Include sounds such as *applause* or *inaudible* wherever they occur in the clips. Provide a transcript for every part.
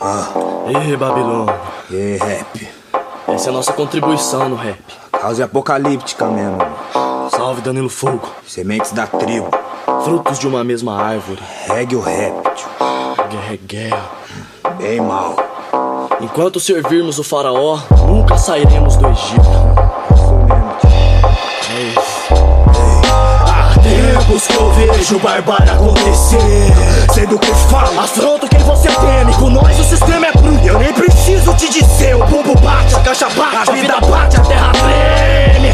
Ah, Ê, Babilônia. e aí, rap? Essa é a nossa contribuição no rap. Causa apocalíptica mesmo. Salve, Danilo Fogo. Sementes da tribo. Frutos de uma mesma árvore. Regue o rap, tio. Guerra é guerra. Bem mal. Enquanto servirmos o faraó, nunca sairemos do Egito. Tempos que eu vejo barbárie acontecer. Sendo que fala Afronto quem você teme, com nós o sistema é bruto. Eu nem preciso te dizer O bumbo bate, a caixa bate A vida bate, a terra treme.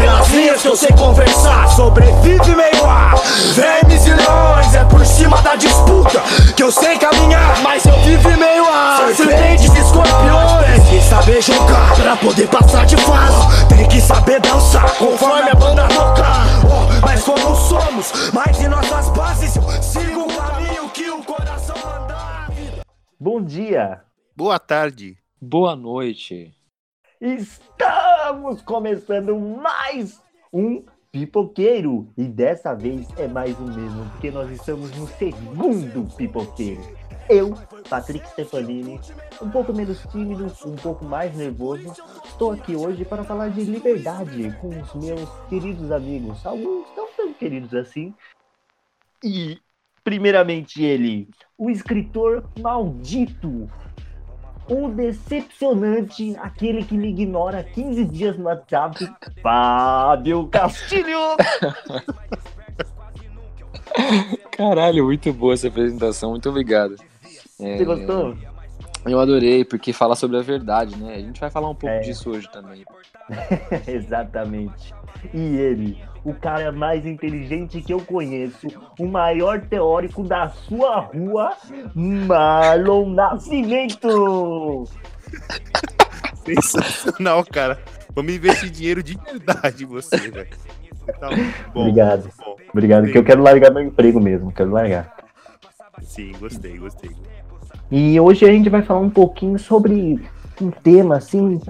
Pelas linhas que eu sei conversar Sobrevive meio ar Vermes e leões É por cima da disputa Que eu sei caminhar Mas eu vivo meio a Serpentes e escorpiões. Tem que saber jogar Pra poder passar de fase. Tem que saber dançar Conforme a banda tocar Mas como somos Mais em nossas bases eu Sigo o caminho que o coração vida. Bom dia! Boa tarde. Boa noite. Estamos começando mais um pipoqueiro e dessa vez é mais o mesmo, porque nós estamos no segundo pipoqueiro. Eu, Patrick Stefanini, um pouco menos tímido, um pouco mais nervoso, estou aqui hoje para falar de liberdade com os meus queridos amigos, alguns não tão queridos assim. E, primeiramente, ele, o escritor maldito, o decepcionante, aquele que me ignora 15 dias no WhatsApp, Fábio Castilho. *laughs* Caralho, muito boa essa apresentação, muito obrigado. É, Você gostou? Eu adorei, porque fala sobre a verdade, né? A gente vai falar um pouco É. disso hoje também. *laughs* Exatamente. E ele, o cara mais inteligente que eu conheço, o maior teórico da sua rua, Marlon Nascimento. *laughs* Sensacional, cara. Vamos investir dinheiro de verdade em você, velho. Tá muito bom. Obrigado. bom. Obrigado, que eu quero largar meu emprego mesmo, quero largar. Sim, gostei, gostei. E hoje a gente vai falar um pouquinho sobre um tema assim,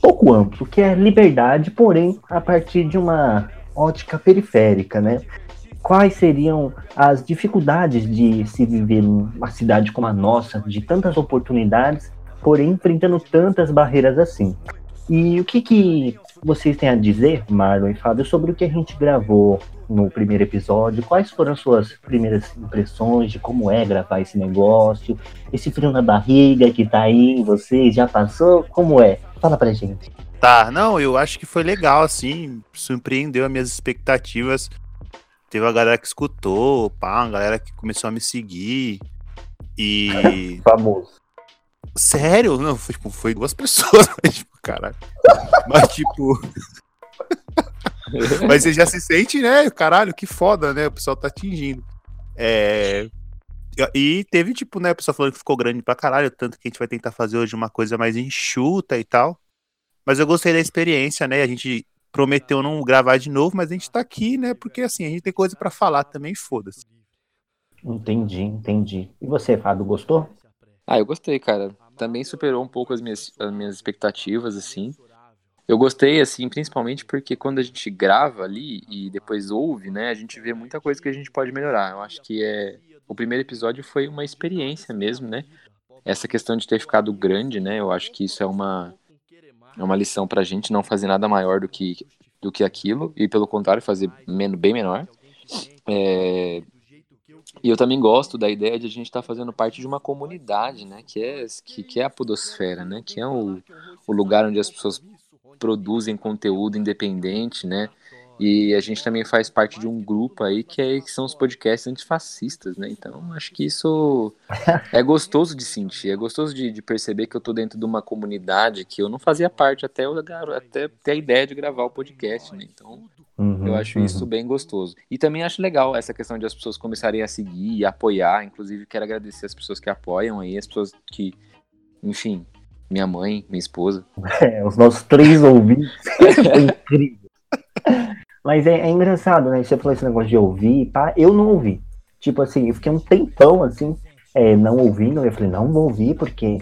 pouco amplo, que é liberdade, porém a partir de uma ótica periférica, né? Quais seriam as dificuldades de se viver numa cidade como a nossa, de tantas oportunidades, porém enfrentando tantas barreiras assim? E o que, que vocês têm a dizer, Marlon e Fábio, sobre o que a gente gravou no primeiro episódio? Quais foram as suas primeiras impressões de como é gravar esse negócio? Esse frio na barriga que tá aí em vocês, já passou? Como é? Fala pra gente. Tá, não, eu acho que foi legal, assim. Surpreendeu as minhas expectativas. Teve uma galera que escutou, pá, uma galera que começou a me seguir. E. *laughs* Famoso. Sério? Não, foi, tipo, foi duas *laughs* pessoas, mas, tipo, caralho. Mas, tipo. *laughs* mas você já se sente, né? Caralho, que foda, né? O pessoal tá atingindo. É. E teve, tipo, né, o pessoal falando que ficou grande pra caralho, tanto que a gente vai tentar fazer hoje uma coisa mais enxuta e tal. Mas eu gostei da experiência, né? A gente prometeu não gravar de novo, mas a gente tá aqui, né? Porque assim, a gente tem coisa pra falar também, foda-se. Entendi, entendi. E você, Fábio, gostou? Ah, eu gostei, cara. Também superou um pouco as minhas, as minhas expectativas, assim. Eu gostei, assim, principalmente porque quando a gente grava ali e depois ouve, né, a gente vê muita coisa que a gente pode melhorar. Eu acho que é. O primeiro episódio foi uma experiência mesmo, né? Essa questão de ter ficado grande, né? Eu acho que isso é uma, é uma lição pra gente não fazer nada maior do que, do que aquilo, e pelo contrário, fazer bem menor. É, e eu também gosto da ideia de a gente estar fazendo parte de uma comunidade, né? Que é, que, que é a podosfera, né? Que é o, o lugar onde as pessoas produzem conteúdo independente, né? E a gente também faz parte de um grupo aí que, é, que são os podcasts antifascistas, né? Então acho que isso é gostoso de sentir, é gostoso de, de perceber que eu tô dentro de uma comunidade que eu não fazia parte até, eu, até ter a ideia de gravar o podcast, né? Então Uhum, eu acho uhum. isso bem gostoso. E também acho legal essa questão de as pessoas começarem a seguir e apoiar. Inclusive, quero agradecer as pessoas que apoiam aí, as pessoas que, enfim, minha mãe, minha esposa. *laughs* É, os nossos três ouvintes. *laughs* Foi incrível. Mas é, é engraçado, né? Você falou esse negócio de ouvir, pá. Eu não ouvi. Tipo assim, eu fiquei um tempão assim, é, não ouvindo. Eu falei, não vou ouvir, porque,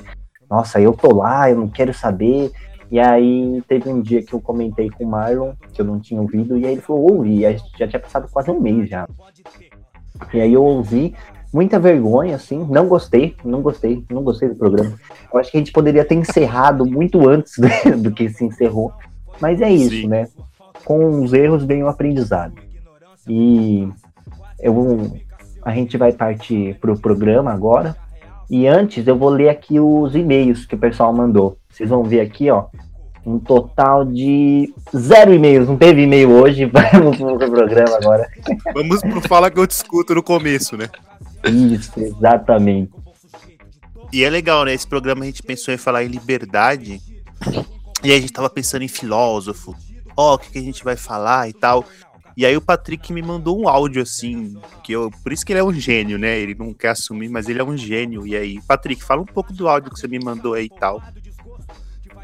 nossa, eu tô lá, eu não quero saber. E aí teve um dia que eu comentei com o Marlon, que eu não tinha ouvido, e aí ele falou, ouvi. Já tinha passado quase um mês já. E aí eu ouvi, muita vergonha, assim. Não gostei, não gostei, não gostei do programa. Eu acho que a gente poderia ter encerrado muito antes *laughs* do que se encerrou. Mas é isso, Sim. né? Com os erros vem o aprendizado. E eu, a gente vai partir pro programa agora. E antes eu vou ler aqui os e-mails que o pessoal mandou. Vocês vão ver aqui, ó. Um total de zero e-mails. Não teve e-mail hoje. *laughs* Vamos pro programa agora. Vamos pro Fala que eu discuto no começo, né? Isso, exatamente. E é legal, né? Esse programa a gente pensou em falar em liberdade. E aí a gente tava pensando em filósofo. Ó, o que, que a gente vai falar e tal. E aí o Patrick me mandou um áudio assim, que eu, por isso que ele é um gênio, né? Ele não quer assumir, mas ele é um gênio. E aí, Patrick, fala um pouco do áudio que você me mandou aí e tal.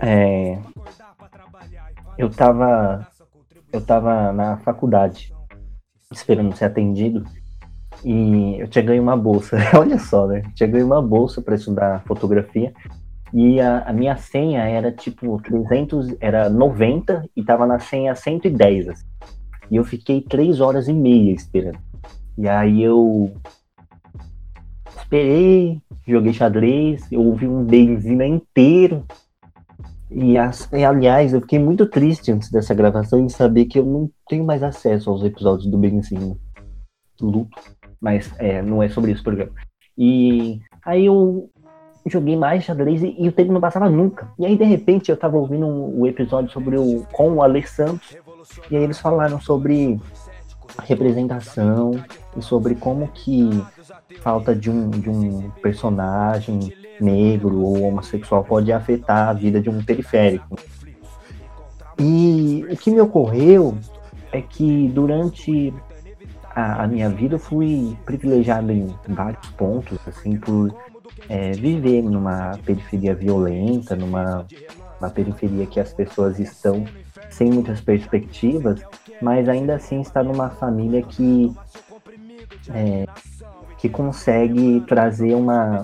É, eu tava eu tava na faculdade esperando ser atendido e eu tinha ganho uma bolsa. *laughs* Olha só, né? Tinha ganho uma bolsa para estudar fotografia e a, a minha senha era tipo 300, era 90 e tava na senha 110. Assim. E eu fiquei três horas e meia esperando. E aí eu esperei, joguei xadrez, eu ouvi um benzina inteiro. E, aliás, eu fiquei muito triste antes dessa gravação em saber que eu não tenho mais acesso aos episódios do Benzina. Luto. Mas é, não é sobre isso o programa. E aí eu joguei mais xadrez e, e o tempo não passava nunca. E aí, de repente, eu tava ouvindo o episódio sobre o com o Alessandro. E aí eles falaram sobre representação e sobre como que falta de um, de um personagem negro ou homossexual pode afetar a vida de um periférico. E o que me ocorreu é que durante a, a minha vida eu fui privilegiado em vários pontos, assim, por é, viver numa periferia violenta, numa uma periferia que as pessoas estão sem muitas perspectivas, mas ainda assim está numa família que é, que consegue trazer uma,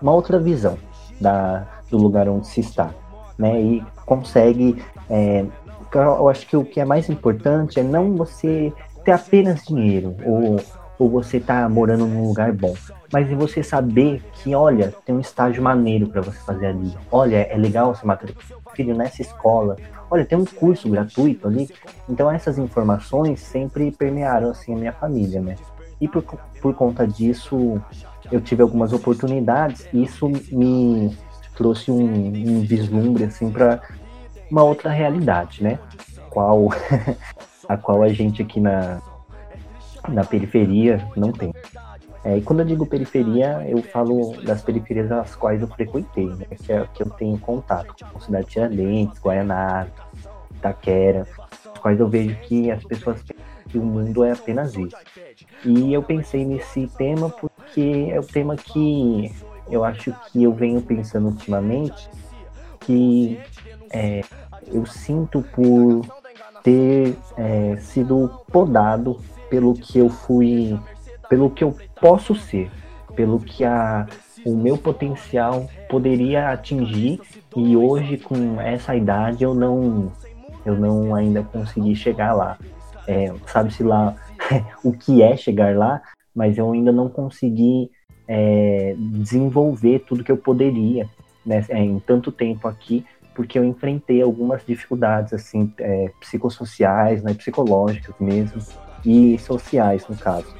uma outra visão da, do lugar onde se está, né? E consegue, é, eu acho que o que é mais importante é não você ter apenas dinheiro ou, ou você estar morando num lugar bom, mas é você saber que, olha, tem um estágio maneiro para você fazer ali. Olha, é legal você matricular filho nessa escola. Olha, tem um curso gratuito ali. Então essas informações sempre permearam assim a minha família, né? E por, por conta disso, eu tive algumas oportunidades e isso me trouxe um, um vislumbre assim para uma outra realidade, né? Qual *laughs* a qual a gente aqui na na periferia não tem. É, e quando eu digo periferia, eu falo das periferias às quais eu frequentei, né? Que é que eu tenho contato, como Cidade Tiradentes, Guaianazes, Itaquera, as quais eu vejo que as pessoas pensam que o mundo é apenas isso. E eu pensei nesse tema porque é o tema que eu acho que eu venho pensando ultimamente, que é, eu sinto por ter é, sido podado pelo que eu fui, pelo que eu posso ser, pelo que a, o meu potencial poderia atingir e hoje com essa idade eu não, eu não ainda consegui chegar lá. É, Sabe-se lá *laughs* o que é chegar lá, mas eu ainda não consegui é, desenvolver tudo que eu poderia né, é, em tanto tempo aqui, porque eu enfrentei algumas dificuldades assim é, psicossociais, né, psicológicas mesmo e sociais no caso.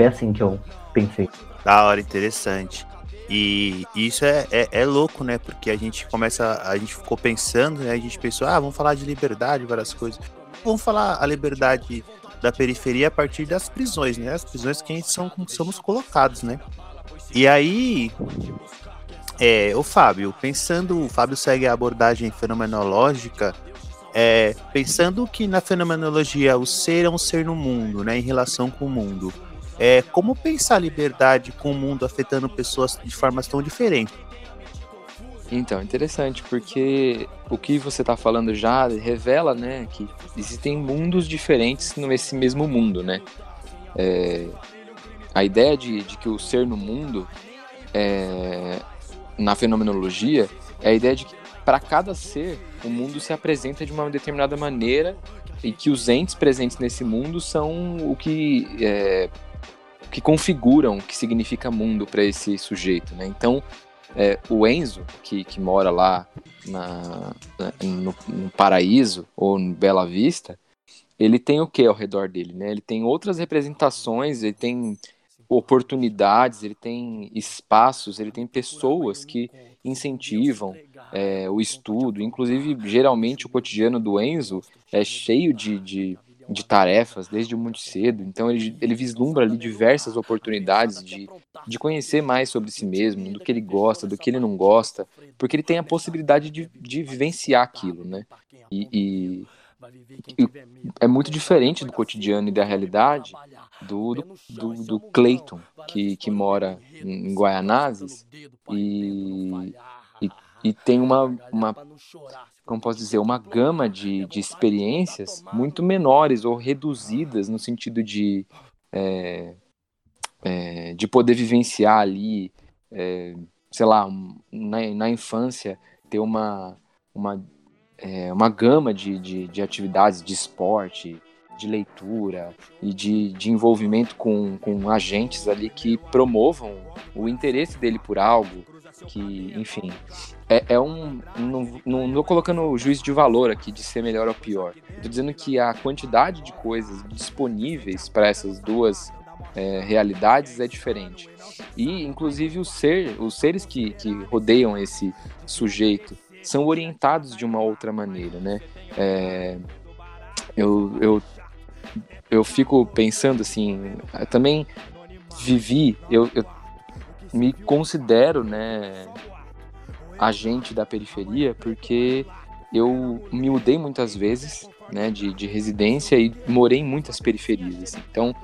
Foi assim que eu pensei. Da hora, interessante. E isso é, é, é louco, né? Porque a gente começa, a gente ficou pensando, né? A gente pensou, ah, vamos falar de liberdade, várias coisas. Vamos falar a liberdade da periferia a partir das prisões, né? As prisões que a gente são, somos colocados, né? E aí, é, o Fábio, pensando, o Fábio segue a abordagem fenomenológica, é, pensando que na fenomenologia o ser é um ser no mundo, né? Em relação com o mundo. É, como pensar a liberdade com o mundo afetando pessoas de formas tão diferentes? Então, interessante, porque o que você está falando já revela, né, que existem mundos diferentes nesse mesmo mundo, né? É, a ideia de, de que o ser no mundo, é, na fenomenologia, é a ideia de que para cada ser, o mundo se apresenta de uma determinada maneira e que os entes presentes nesse mundo são o que é, que configuram o que significa mundo para esse sujeito, né? Então, é, o Enzo, que, que mora lá na, no, no, Paraíso ou em Bela Vista, ele tem o que ao redor dele, né? Ele tem outras representações, ele tem oportunidades, ele tem espaços, ele tem pessoas que incentivam é, o estudo. Inclusive, geralmente o cotidiano do Enzo é cheio de, de de tarefas desde muito cedo, então ele, ele vislumbra ali diversas oportunidades de, de conhecer mais sobre si mesmo, do que ele gosta, do que ele não gosta, porque ele tem a possibilidade de, de vivenciar aquilo, né? E, e, e é muito diferente do cotidiano e da realidade do, do, do, do Clayton, que, que mora em Guaianazes e, e, e tem uma, uma como posso dizer, uma gama de, de experiências muito menores ou reduzidas no sentido de, é, é, de poder vivenciar ali, é, sei lá, na, na infância, ter uma, uma, é, uma gama de, de, de atividades de esporte, de leitura e de, de envolvimento com, com agentes ali que promovam o interesse dele por algo, que, enfim, é, é um. Não, não tô colocando o juízo de valor aqui de ser melhor ou pior. Tô dizendo que a quantidade de coisas disponíveis para essas duas é, realidades é diferente. E, inclusive, o ser, os seres que, que rodeiam esse sujeito são orientados de uma outra maneira, né? É, eu, eu, eu fico pensando assim, também vivi, eu, eu me considero, né, agente da periferia, porque eu me mudei muitas vezes, né, de, de residência e morei em muitas periferias. Assim. Então,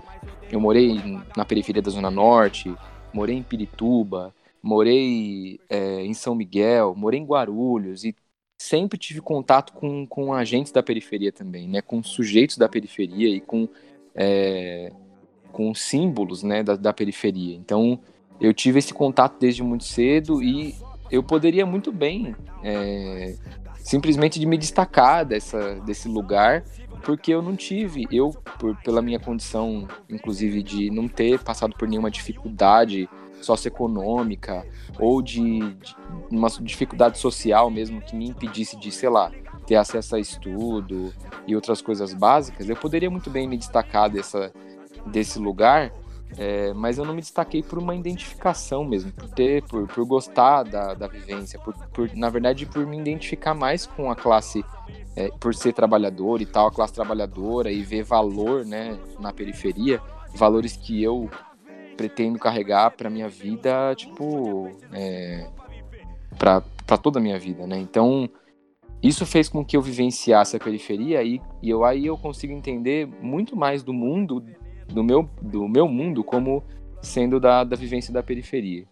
eu morei na periferia da Zona Norte, morei em Pirituba, morei é, em São Miguel, morei em Guarulhos e sempre tive contato com, com agentes da periferia também, né, com sujeitos da periferia e com, é, com símbolos né, da, da periferia. Então, eu tive esse contato desde muito cedo e eu poderia muito bem é, simplesmente de me destacar dessa, desse lugar, porque eu não tive, eu, por, pela minha condição, inclusive, de não ter passado por nenhuma dificuldade socioeconômica ou de, de uma dificuldade social mesmo que me impedisse de, sei lá, ter acesso a estudo e outras coisas básicas, eu poderia muito bem me destacar dessa, desse lugar é, mas eu não me destaquei por uma identificação mesmo, por ter, por, por gostar da, da vivência, por, por, na verdade, por me identificar mais com a classe, é, por ser trabalhador e tal, a classe trabalhadora e ver valor, né, na periferia, valores que eu pretendo carregar para minha vida, tipo, é, para toda a minha vida, né? Então, isso fez com que eu vivenciasse a periferia e, e eu, aí eu consigo entender muito mais do mundo do meu, do meu mundo como sendo da, da vivência da periferia.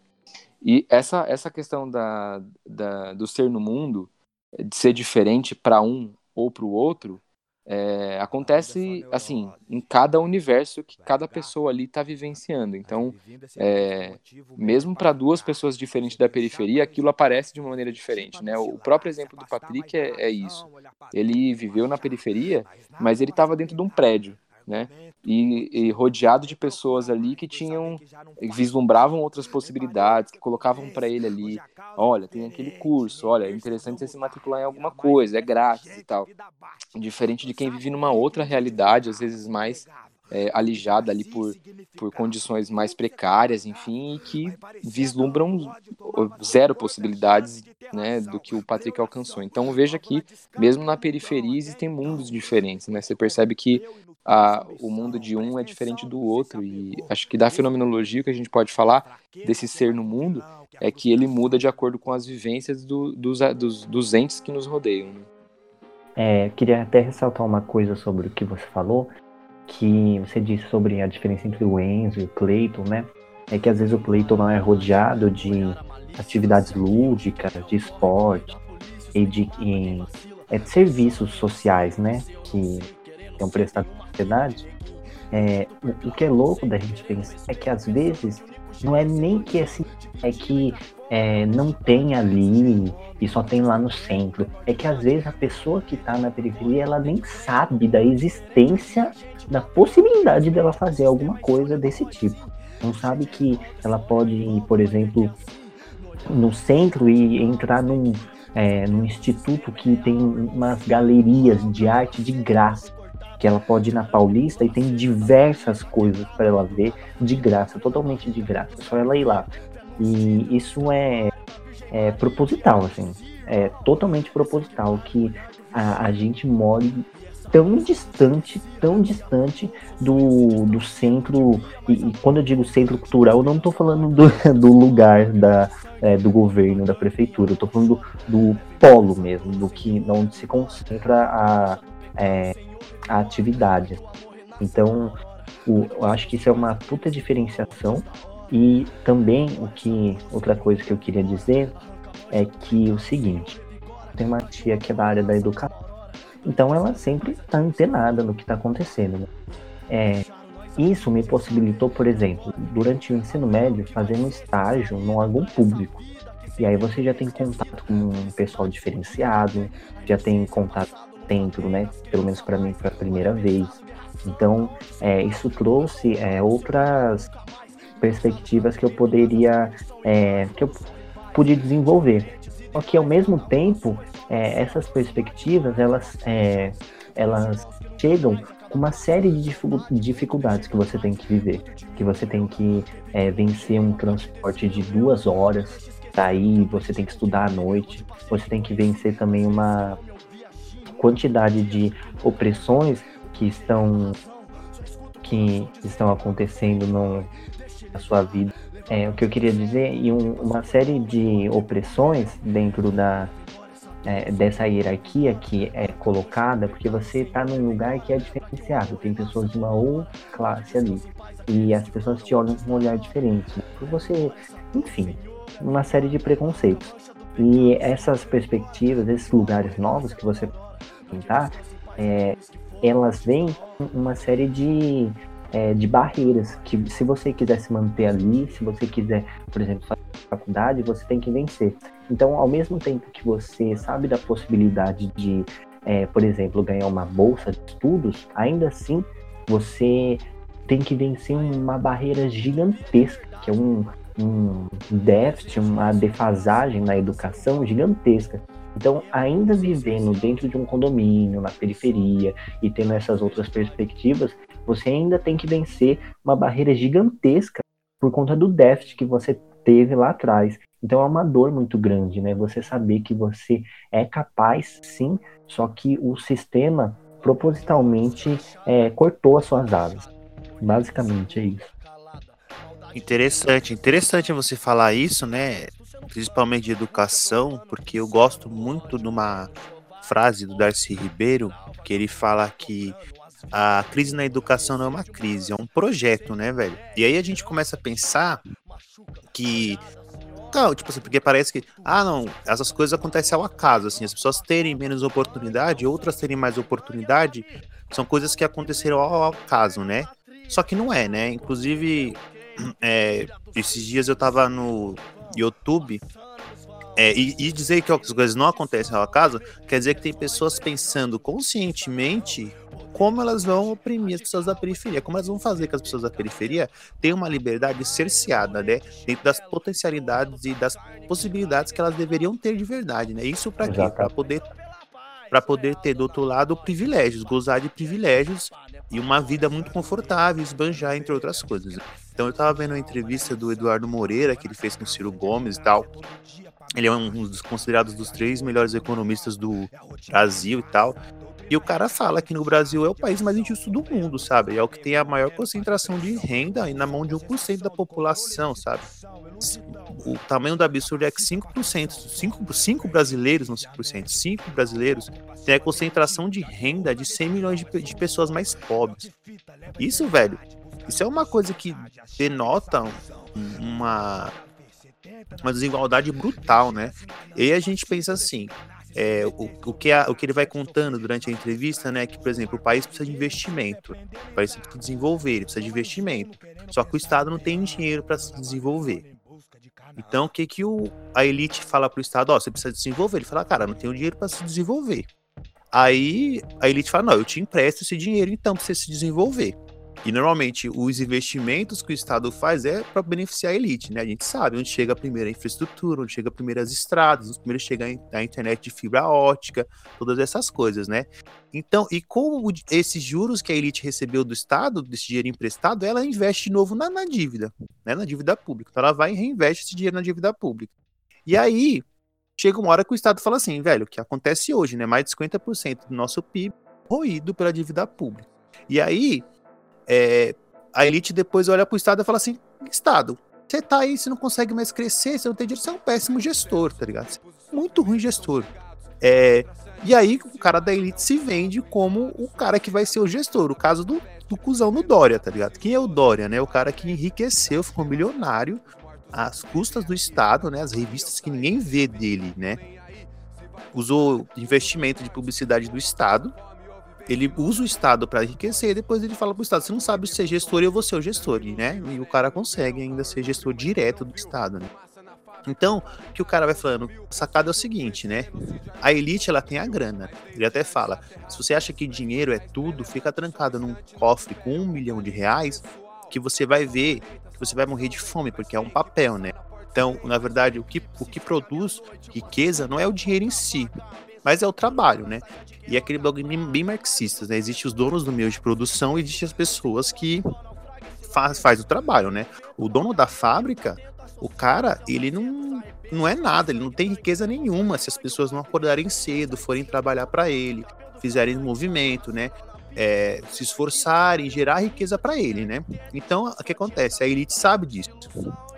E essa, essa questão da, da, do ser no mundo, de ser diferente para um ou para o outro, é, acontece assim em cada universo que cada pessoa ali está vivenciando. Então, é, mesmo para duas pessoas diferentes da periferia, aquilo aparece de uma maneira diferente, né? O próprio exemplo do Patrick é, é isso. Ele viveu na periferia, mas ele estava dentro de um prédio né? E, e, rodeado de pessoas ali que tinham, vislumbravam outras possibilidades, que colocavam para ele ali, olha, tem aquele curso, olha, é interessante você se matricular em alguma coisa, é grátis e tal. Diferente de quem vive numa outra realidade, às vezes mais é, alijada ali por, por condições mais precárias, enfim, e que vislumbram zero possibilidades né, do que o Patrick alcançou. Então veja que, mesmo na periferia, existem mundos diferentes. Né? Você percebe que a, o mundo de um é diferente do outro. E acho que da fenomenologia que a gente pode falar desse ser no mundo é que ele muda de acordo com as vivências do, dos, dos, dos entes que nos rodeiam. Né? É, queria até ressaltar uma coisa sobre o que você falou, que você disse sobre a diferença entre o Enzo e o Clayton, né? É que às vezes o Clayton não é rodeado de atividades lúdicas, de esporte e de, é, de serviços sociais, né? Que são prestados sociedade. é, o, o que é louco da gente pensar é que às vezes não é nem que assim, é que é, não tem ali e só tem lá no centro. É que às vezes a pessoa que está na periferia ela nem sabe da existência, da possibilidade dela fazer alguma coisa desse tipo. Não sabe que ela pode ir, por exemplo, no centro e entrar num, é, num instituto que tem umas galerias de arte de graça. Que ela pode ir na Paulista e tem diversas coisas para ela ver de graça, totalmente de graça. Só ela ir lá. E isso é, é proposital, assim. É totalmente proposital que a, a gente more tão distante, tão distante do, do centro. E, e quando eu digo centro cultural, eu não estou falando do, *laughs* do lugar da, é, do governo, da prefeitura, eu estou falando do, do, polo mesmo, do que onde se concentra a, é, a atividade. Então, o, eu acho que isso é uma puta diferenciação e também o que outra coisa que eu queria dizer é que o seguinte, tem uma tia que é da área da educação, então ela sempre está antenada no que está acontecendo. Né? É, isso me possibilitou, por exemplo, durante o ensino médio, fazer um estágio num órgão público. E aí você já tem contato com um pessoal diferenciado, já tem contato dentro, né? Pelo menos para mim foi a primeira vez. Então, é, isso trouxe é, outras perspectivas que eu poderia, é, que eu pude desenvolver. Só que ao mesmo tempo, é, essas perspectivas, elas, é, elas chegam com uma série de dificuldades que você tem que viver, que você tem que é, vencer um transporte de duas horas, daí você tem que estudar à noite, você tem que vencer também uma quantidade de opressões que estão que estão acontecendo no, a sua vida. É, o que eu queria dizer, e um, uma série de opressões dentro da, é, dessa hierarquia que é colocada, porque você está num lugar que é diferenciado, tem pessoas de uma outra classe ali, e as pessoas te olham com um olhar diferente, por você, enfim, uma série de preconceitos. E essas perspectivas, esses lugares novos que você tentar, é, elas vêm com uma série de é, de barreiras que se você quiser se manter ali, se você quiser, por exemplo, fazer faculdade, você tem que vencer. Então, ao mesmo tempo que você sabe da possibilidade de, é, por exemplo, ganhar uma bolsa de estudos, ainda assim você tem que vencer uma barreira gigantesca, que é um, um déficit, uma defasagem na educação gigantesca. Então, ainda vivendo dentro de um condomínio, na periferia, e tendo essas outras perspectivas, você ainda tem que vencer uma barreira gigantesca por conta do déficit que você teve lá atrás. Então é uma dor muito grande, né? Você saber que você é capaz, sim, só que o sistema propositalmente é, cortou as suas asas. Basicamente é isso. Interessante, interessante você falar isso, né? Principalmente de educação, porque eu gosto muito de uma frase do Darcy Ribeiro, que ele fala que a crise na educação não é uma crise, é um projeto, né, velho? E aí a gente começa a pensar que. Não, tipo assim, porque parece que, ah, não, essas coisas acontecem ao acaso, assim, as pessoas terem menos oportunidade, outras terem mais oportunidade, são coisas que aconteceram ao acaso, né? Só que não é, né? Inclusive, *clears throat* é, esses dias eu tava no YouTube é, e, e, dizer que as coisas não acontecem ao acaso quer dizer que tem pessoas pensando conscientemente como elas vão oprimir as pessoas da periferia, como elas vão fazer que as pessoas da periferia tenham uma liberdade cerceada, né? Dentro das potencialidades e das possibilidades que elas deveriam ter de verdade, né? Isso para quê? Para poder para poder ter do outro lado privilégios, gozar de privilégios e uma vida muito confortável, esbanjar, entre outras coisas. Então eu tava vendo a entrevista do Eduardo Moreira, que ele fez com o Ciro Gomes e tal. Ele é um dos considerados dos três melhores economistas do Brasil e tal. E o cara fala que no Brasil é o país mais injusto do mundo, sabe? É o que tem a maior concentração de renda e na mão de 1% da população, sabe? O tamanho do absurdo é que 5%, 5, 5 brasileiros, não 5%, 5 brasileiros têm a concentração de renda de 100 milhões de, de pessoas mais pobres. Isso, velho, isso é uma coisa que denota uma, uma desigualdade brutal, né? E a gente pensa assim, é, o, o, que a- o que ele vai contando durante a entrevista, né? Que, por exemplo, o país precisa de investimento, o país precisa desenvolver, ele precisa de investimento. Só que o Estado não tem dinheiro para se desenvolver. Então, o que, que o, a elite fala pro Estado? Ó, você precisa desenvolver. Ele fala, cara, não tenho dinheiro para se desenvolver. Aí a elite fala, não, eu te empresto esse dinheiro então para você se desenvolver. E normalmente os investimentos que o Estado faz é para beneficiar a elite, né? A gente sabe onde chega a primeira infraestrutura, onde chega a primeira as estradas, onde primeiro chega a in- a internet de fibra ótica, todas essas coisas, né? Então, e com esses juros que a elite recebeu do Estado, desse dinheiro emprestado, ela investe de novo na, na dívida, né? Na dívida pública. Então ela vai e reinveste esse dinheiro na dívida pública. E aí, chega uma hora que o Estado fala assim, velho, o que acontece hoje, né? Mais de 50% do nosso PIB roído pela dívida pública. E aí, é, a elite depois olha pro Estado e fala assim: Estado, você tá aí, você não consegue mais crescer, você não tem dinheiro, você é um péssimo gestor, tá ligado? É muito ruim gestor. É, e aí o cara da elite se vende como o cara que vai ser o gestor. O caso do, do cuzão do Dória, tá ligado? Quem é o Dória, né? O cara que enriqueceu, ficou milionário às custas do Estado, né? As revistas que ninguém vê dele, né? Usou investimento de publicidade do Estado ele usa o Estado para enriquecer e depois ele fala pro Estado: você não sabe ser gestor e eu vou ser o gestor, né? E o cara consegue ainda ser gestor direto do Estado, né? Então, o que o cara vai falando? Sacada é o seguinte, né? A elite, ela tem a grana. Ele até fala: se você acha que dinheiro é tudo, fica trancado num cofre com um milhão de reais, que você vai ver que você vai morrer de fome, porque é um papel, né? Então, na verdade, o que, o que produz riqueza não é o dinheiro em si, mas é o trabalho, né? E é aquele bagulho bem, bem marxista, né? Existem os donos do meio de produção e existem as pessoas que faz, faz o trabalho, né? O dono da fábrica, o cara, ele não, não é nada, ele não tem riqueza nenhuma se as pessoas não acordarem cedo, forem trabalhar para ele, fizerem movimento, né? É, se esforçarem, gerar riqueza para ele, né? Então, o que acontece? A elite sabe disso.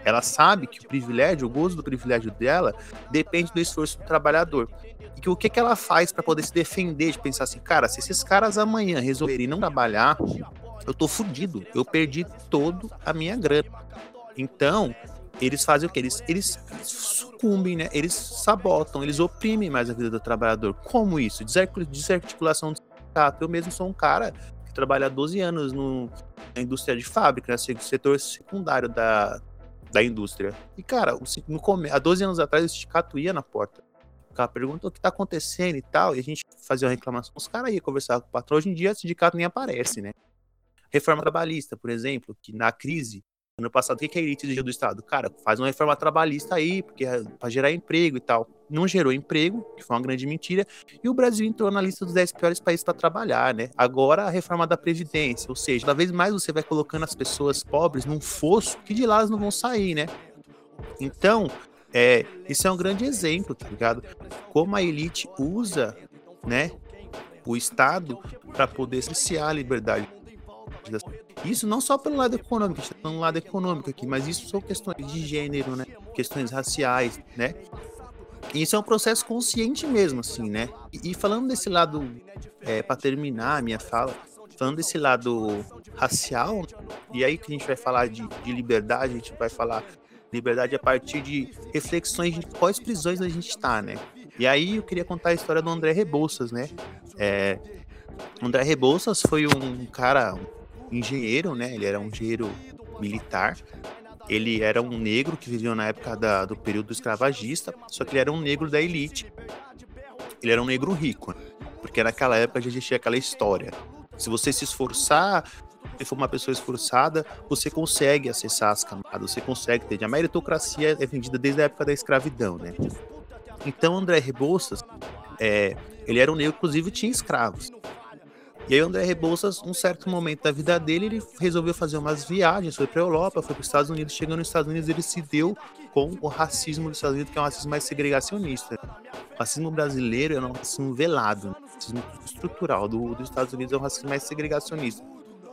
Ela sabe que o privilégio, o gozo do privilégio dela, depende do esforço do trabalhador. E que o que, que ela faz para poder se defender, de pensar assim, cara, se esses caras amanhã resolverem não trabalhar, eu tô fudido, eu perdi todo a minha grana. Então, eles fazem o que? Eles, eles sucumbem, né? Eles sabotam, eles oprimem mais a vida do trabalhador. Como isso? Desartic- Desarticulação do sindicato. Eu mesmo sou um cara que trabalha há 12 anos no, na indústria de fábrica, né? setor secundário da, da indústria. E, cara, no há 12 anos atrás o sindicato ia na porta. O cara pergunta o que tá acontecendo e tal, e a gente fazia uma reclamação. Os caras iam conversar com o patrão. Hoje em dia o sindicato nem aparece, né? Reforma trabalhista, por exemplo, que na crise, ano passado, o que que a elite exigiu do Estado? Cara, faz uma reforma trabalhista aí, porque é pra gerar emprego e tal. Não gerou emprego, que foi uma grande mentira, e o Brasil entrou na lista dos 10 piores países para trabalhar, né? Agora a reforma da Previdência, ou seja, cada vez mais você vai colocando as pessoas pobres num fosso que de lá elas não vão sair, né? Então, é, isso é um grande exemplo, tá ligado? Como a elite usa, né, o Estado para poder cercear a liberdade. das- Isso não só pelo lado econômico, a gente tá falando do lado econômico aqui, mas isso são questões de gênero, né? Questões raciais, né? E isso é um processo consciente mesmo, assim, né? E, falando desse lado, é, para terminar a minha fala, falando desse lado racial, e aí que a gente vai falar de, de liberdade, a gente vai falar liberdade a partir de reflexões de quais prisões a gente está, né? E aí eu queria contar a história do André Rebouças, né? É, André Rebouças foi um cara, um engenheiro, né? Ele era um engenheiro militar. Ele era um negro que vivia na época da- do período escravagista, só que ele era um negro da elite. Ele era um negro rico, né? porque naquela época já existia aquela história. Se você se esforçar, se for uma pessoa esforçada, você consegue acessar as camadas, você consegue ter. A meritocracia é vendida desde a época da escravidão, né? Então, André Rebouças, é, ele era um negro, inclusive tinha escravos. E aí, o André Rebouças, um certo momento da vida dele, ele resolveu fazer umas viagens, foi para a Europa, foi para os Estados Unidos. Chegando nos Estados Unidos, ele se deu com o racismo dos Estados Unidos, que é um racismo mais segregacionista. O racismo brasileiro é um racismo velado, um racismo estrutural. Do, dos Estados Unidos é um racismo mais segregacionista.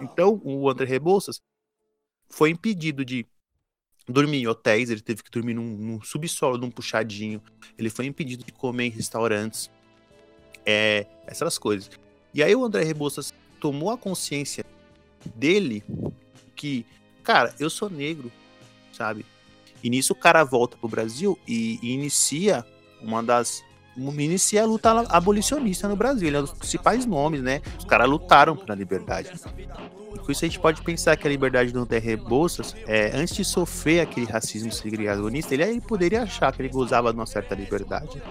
Então, o André Rebouças foi impedido de dormir em hotéis, ele teve que dormir num, num subsolo, num puxadinho. Ele foi impedido de comer em restaurantes. É, essas coisas. E aí o André Rebouças tomou a consciência dele que, cara, eu sou negro, sabe? E nisso o cara volta pro Brasil e, e inicia uma das inicia a luta abolicionista no Brasil. Ele é um dos principais nomes, né? Os caras lutaram pela liberdade. Com isso a gente pode pensar que a liberdade do André Rebouças, é, antes de sofrer aquele racismo segregacionista, ele, ele poderia achar que ele gozava de uma certa liberdade.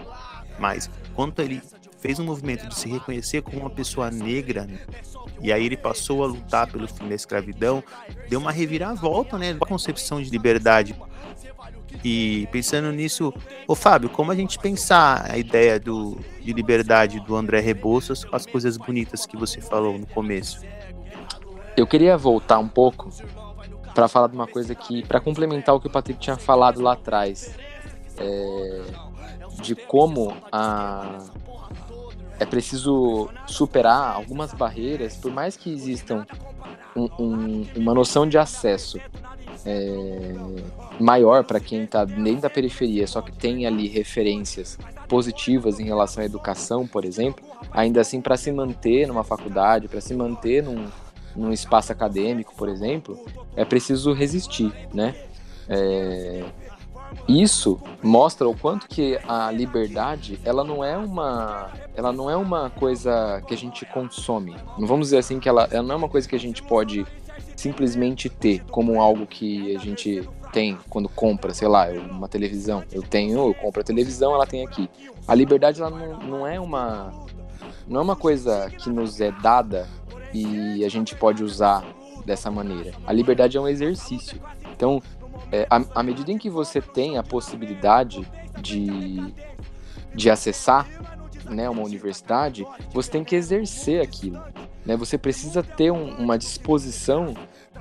Mas, quando ele fez um movimento de se reconhecer como uma pessoa negra, e aí ele passou a lutar pelo fim da escravidão, deu uma reviravolta, né, a concepção de liberdade. E pensando nisso, ô Fábio, como a gente pensar a ideia do, de liberdade do André Rebouças com as coisas bonitas que você falou no começo? Eu queria voltar um pouco para falar de uma coisa que, para complementar o que o Patrick tinha falado lá atrás, é, de como a, é preciso superar algumas barreiras, por mais que existam um, um, uma noção de acesso é, maior para quem está dentro da periferia, só que tem ali referências positivas em relação à educação, por exemplo, ainda assim para se manter numa faculdade, para se manter num, num espaço acadêmico, por exemplo, é preciso resistir, né? É, isso mostra o quanto que a liberdade ela não é uma ela não é uma coisa que a gente consome. Não vamos dizer assim que ela, ela não é uma coisa que a gente pode simplesmente ter como algo que a gente tem quando compra sei lá uma televisão. Eu tenho eu compro a televisão ela tem aqui. A liberdade ela não, não é uma não é uma coisa que nos é dada e a gente pode usar dessa maneira. A liberdade é um exercício. Então é, à, à medida em que você tem a possibilidade de, de acessar né, uma universidade, você tem que exercer aquilo. Né? Você precisa ter um, uma disposição,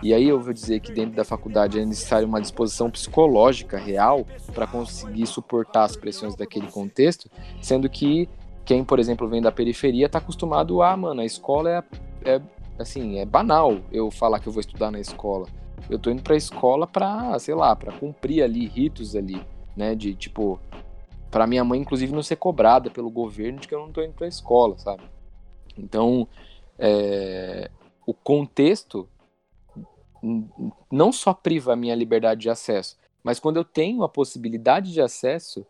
e aí eu vou dizer que dentro da faculdade é necessário uma disposição psicológica real para conseguir suportar as pressões daquele contexto, sendo que quem, por exemplo, vem da periferia está acostumado a, mano, a escola é, é assim, é banal eu falar que eu vou estudar na escola. Eu tô indo pra escola pra, sei lá, pra cumprir ali ritos ali, né? De tipo, para minha mãe, inclusive, não ser cobrada pelo governo de que eu não tô indo pra escola, sabe? Então, é, o contexto não só priva a minha liberdade de acesso, mas quando eu tenho a possibilidade de acesso,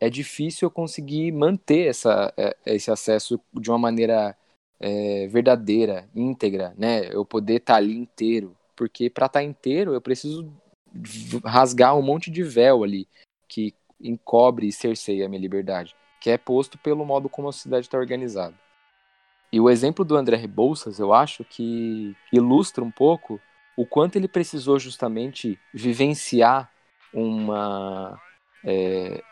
é difícil eu conseguir manter essa, é, esse acesso de uma maneira é, verdadeira, íntegra, né? Eu poder estar tá ali inteiro, porque para estar tá inteiro eu preciso rasgar um monte de véu ali que encobre e cerceia a minha liberdade, que é posto pelo modo como a sociedade está organizada. E o exemplo do André Rebouças, eu acho que ilustra um pouco o quanto ele precisou justamente vivenciar uma é,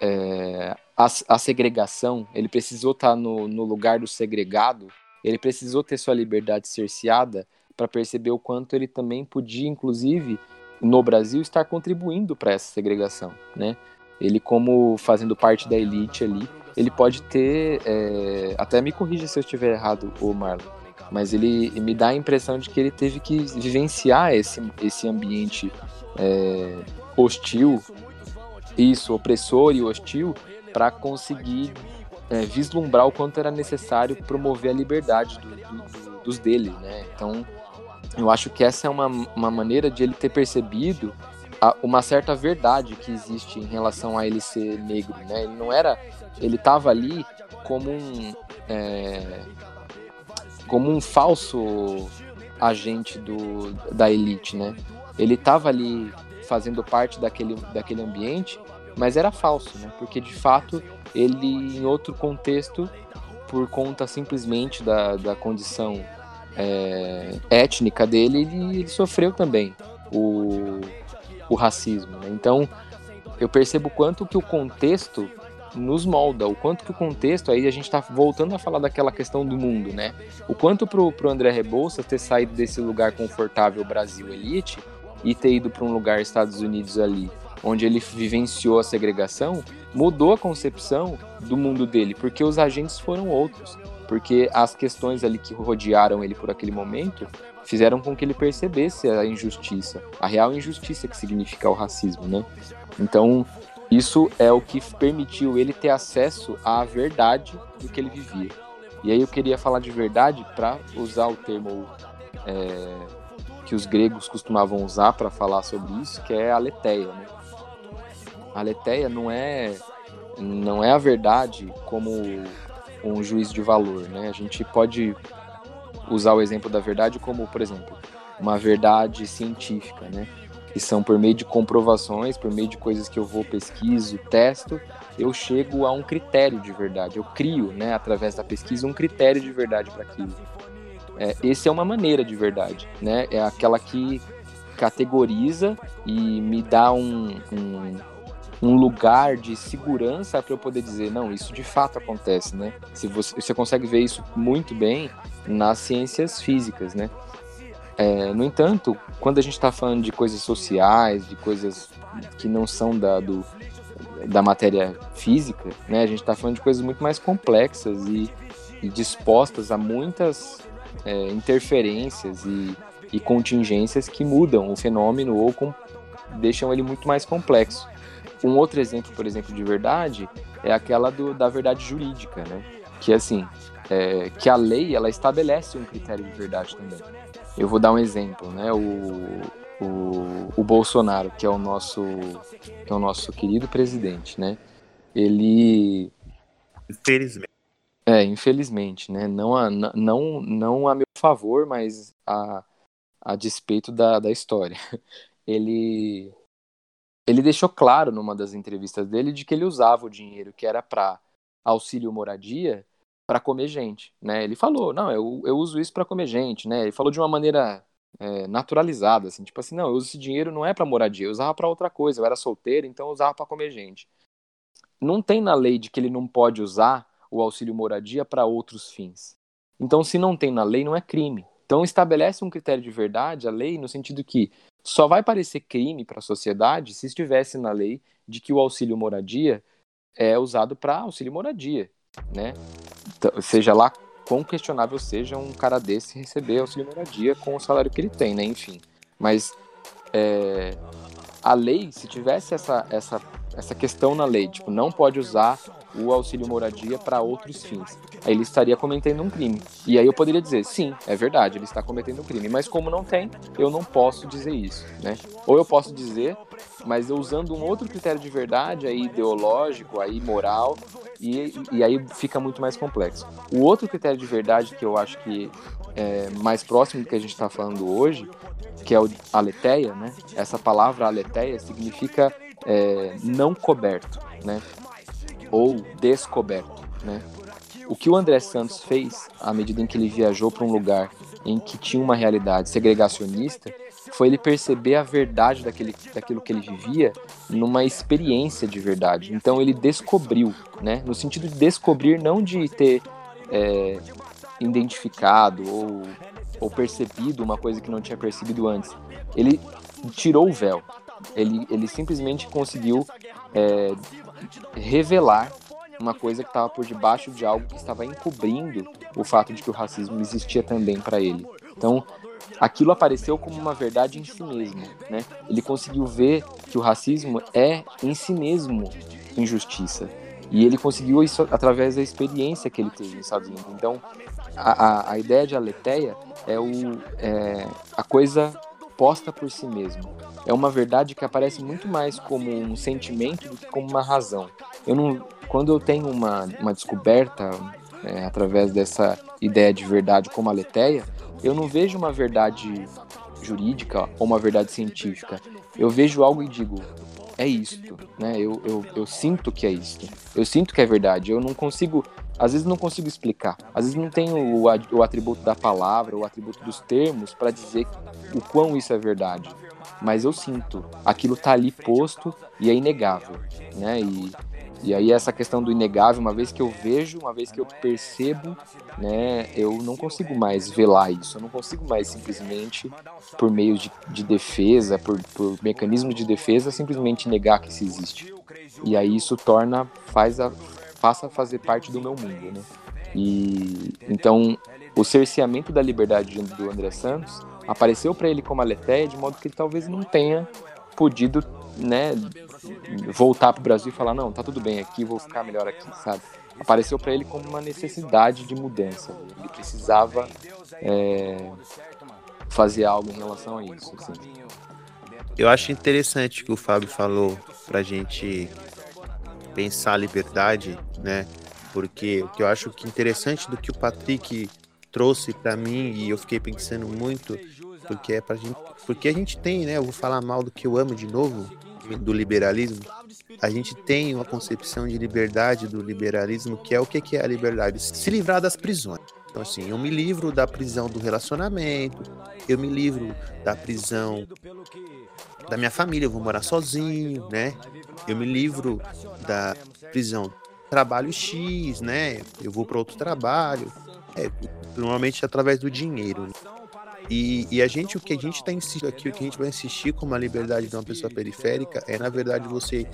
é, a, a, segregação, ele precisou estar tá no, no lugar do segregado, ele precisou ter sua liberdade cerceada para perceber o quanto ele também podia, inclusive, no Brasil, estar contribuindo para essa segregação, né? Ele, como fazendo parte da elite ali, ele pode ter, é... até me corrija se eu estiver errado, o Marlon, mas ele me dá a impressão de que ele teve que vivenciar esse, esse ambiente é... hostil, isso, opressor e hostil, para conseguir é, vislumbrar o quanto era necessário promover a liberdade do, do, dos dele, né? Então, eu acho que essa é uma, uma maneira de ele ter percebido a, uma certa verdade que existe em relação a ele ser negro, né? Ele não era, ele estava ali como um é, como um falso agente do, da elite, né? Ele estava ali fazendo parte daquele, daquele ambiente, mas era falso, né? Porque de fato ele em outro contexto, por conta simplesmente da, da condição é, étnica dele, ele, ele, sofreu também o, o racismo. Né? Então, eu percebo quanto que o contexto nos molda, o quanto que o contexto, aí a gente está voltando a falar daquela questão do mundo, né? O quanto pro, pro André Rebouças ter saído desse lugar confortável Brasil Elite e ter ido para um lugar Estados Unidos ali, onde ele vivenciou a segregação, mudou a concepção do mundo dele, porque os agentes foram outros porque as questões ali que rodearam ele por aquele momento fizeram com que ele percebesse a injustiça, a real injustiça que significa o racismo, né? Então, isso é o que permitiu ele ter acesso à verdade do que ele vivia. E aí eu queria falar de verdade para usar o termo é, que os gregos costumavam usar para falar sobre isso, que é aletheia. Né? Aletheia não é não é a verdade como um juiz de valor, né? A gente pode usar o exemplo da verdade como, por exemplo, uma verdade científica, né? Que são por meio de comprovações, por meio de coisas que eu vou pesquiso, testo, eu chego a um critério de verdade. Eu crio, né, através da pesquisa, um critério de verdade para aquilo. É, esse é uma maneira de verdade, né? É aquela que categoriza e me dá um, um, um lugar de segurança para eu poder dizer, não, isso de fato acontece, né? Se você, você consegue ver isso muito bem nas ciências físicas, né? É, no entanto, quando a gente está falando de coisas sociais, de coisas que não são da, do, da matéria física, né, a gente está falando de coisas muito mais complexas e, e dispostas a muitas é, interferências e, e, contingências que mudam o fenômeno ou com, deixam ele muito mais complexo. Um outro exemplo, por exemplo, de verdade é aquela do, da verdade jurídica, né? Que assim, é, que a lei ela estabelece um critério de verdade também. Eu vou dar um exemplo, né? O, o, o Bolsonaro, que é o nosso que é o nosso querido presidente, né? Ele Infelizmente. é, infelizmente, né? Não a, não, não a meu favor, mas a, a despeito da, da história. *laughs* Ele ele deixou claro numa das entrevistas dele de que ele usava o dinheiro que era para auxílio moradia para comer gente, né? Ele falou, não, eu, eu uso isso para comer gente, né? Ele falou de uma maneira é, naturalizada, assim, tipo assim, não, eu uso esse dinheiro não é para moradia, eu usava para outra coisa, eu era solteiro, então eu usava para comer gente. Não tem na lei de que ele não pode usar o auxílio moradia para outros fins. Então, se não tem na lei, não é crime. Então, estabelece um critério de verdade a lei no sentido que só vai parecer crime para a sociedade se estivesse na lei de que o auxílio moradia é usado para auxílio moradia, né? Então, seja lá quão questionável seja um cara desse receber auxílio moradia com o salário que ele tem, né? Enfim. Mas é, a lei, se tivesse essa, essa, essa questão na lei, tipo, não pode usar o auxílio moradia para outros fins. Aí ele estaria cometendo um crime. E aí eu poderia dizer, sim, é verdade, ele está cometendo um crime. Mas como não tem, eu não posso dizer isso, né? Ou eu posso dizer, mas usando um outro critério de verdade, aí ideológico, aí moral, e, e aí fica muito mais complexo. O outro critério de verdade que eu acho que é mais próximo do que a gente está falando hoje, que é o aletheia, né? Essa palavra aletheia significa é, não coberto, né? Ou descoberto, né? O que o André Santos fez à medida em que ele viajou para um lugar em que tinha uma realidade segregacionista foi ele perceber a verdade daquele, daquilo que ele vivia numa experiência de verdade. Então ele descobriu, né? No sentido de descobrir, não de ter é, identificado ou, ou percebido uma coisa que não tinha percebido antes. Ele tirou o véu. Ele, ele simplesmente conseguiu é, revelar uma coisa que estava por debaixo de algo que estava encobrindo o fato de que o racismo existia também para ele. Então, aquilo apareceu como uma verdade em si mesmo, né? Ele conseguiu ver que o racismo é em si mesmo injustiça. E ele conseguiu isso através da experiência que ele teve Unidos. Então, a, a, a ideia de aletheia é, o, é a coisa posta por si mesmo. É uma verdade que aparece muito mais como um sentimento do que como uma razão. Eu não, quando eu tenho uma, uma descoberta é, através dessa ideia de verdade como a leteia, eu não vejo uma verdade jurídica ou uma verdade científica. Eu vejo algo e digo, é isto, né? Eu, eu, eu sinto que é isto. Eu sinto que é verdade. Eu não consigo às vezes não consigo explicar. Às vezes não tenho o, atributo da palavra, o atributo dos termos para dizer o quão isso é verdade. Mas eu sinto. Aquilo tá ali posto e é inegável, né? E, e aí essa questão do inegável, uma vez que eu vejo, uma vez que eu percebo, né, eu não consigo mais velar isso. Eu não consigo mais simplesmente, por meio de, de defesa, por, por mecanismo de defesa, simplesmente negar que isso existe. E aí isso torna, faz a, passa a fazer parte do meu mundo, né? E então o cerceamento da liberdade do André Santos apareceu para ele como aletheia de modo que ele talvez não tenha podido, né, voltar para o Brasil e falar não, tá tudo bem aqui, vou ficar melhor aqui, sabe? Apareceu para ele como uma necessidade de mudança. Ele precisava é, fazer algo em relação a isso. Assim. Eu acho interessante que o Fábio falou pra gente pensar a liberdade, né? Porque o que eu acho que interessante do que o Patrick trouxe para mim e eu fiquei pensando muito, porque é pra gente, porque a gente tem, né? Eu vou falar mal do que eu amo de novo, do liberalismo. A gente tem uma concepção de liberdade do liberalismo, que é o que é a liberdade? Se livrar das prisões. Então, assim, eu me livro da prisão do relacionamento, eu me livro da prisão da minha família, eu vou morar sozinho, né? Eu me livro da prisão trabalho X, né? Eu vou para outro trabalho. É, normalmente através do dinheiro. né? E, e a gente, o que a gente está insistindo aqui, o que a gente vai insistir como a liberdade de uma pessoa periférica é, na verdade, você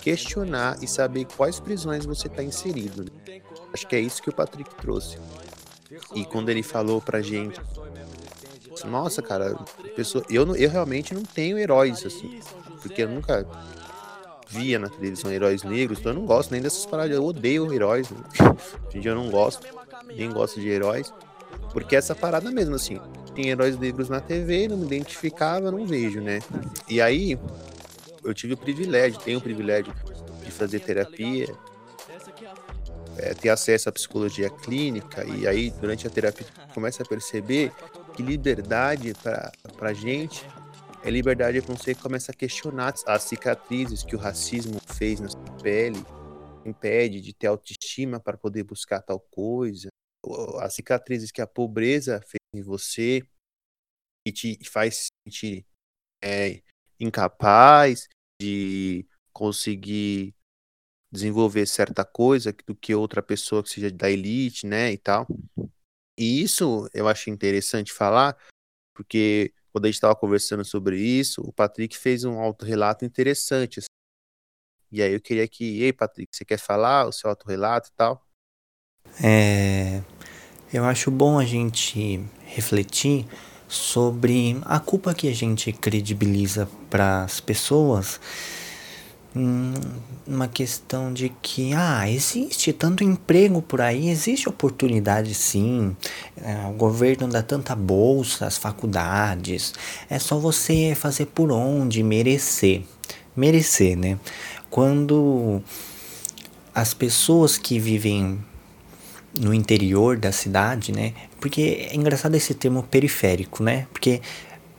questionar e saber quais prisões você está inserido. né? Acho que é isso que o Patrick trouxe. E quando ele falou pra gente, nossa, cara, pessoa, eu, eu realmente não tenho heróis, assim, porque eu nunca via na televisão heróis negros, então eu não gosto nem dessas paradas, eu odeio heróis, né? hoje em dia eu não gosto, nem gosto de heróis, porque essa parada mesmo, assim, tem heróis negros na TV, não me identificava, não vejo, né? E aí, eu tive o privilégio, tenho o privilégio de fazer terapia, é, ter acesso à psicologia clínica, e aí, durante a terapia, começa a perceber que liberdade para a gente é liberdade quando você começa a questionar as cicatrizes que o racismo fez na sua pele, impede de ter autoestima para poder buscar tal coisa, as cicatrizes que a pobreza fez em você e te faz sentir é, incapaz de conseguir desenvolver certa coisa do que outra pessoa que seja da elite, né, e tal. E isso eu acho interessante falar, porque quando a gente estava conversando sobre isso, o Patrick fez um autorrelato interessante. assim. E aí eu queria que, ei, Patrick, você quer falar o seu autorrelato e tal? É, eu acho bom a gente refletir sobre a culpa que a gente credibiliza para as pessoas uma questão de que ah existe tanto emprego por aí existe oportunidade sim é, o governo dá tanta bolsa às faculdades é só você fazer por onde merecer merecer né quando as pessoas que vivem no interior da cidade, né? Porque é engraçado esse termo periférico, né? Porque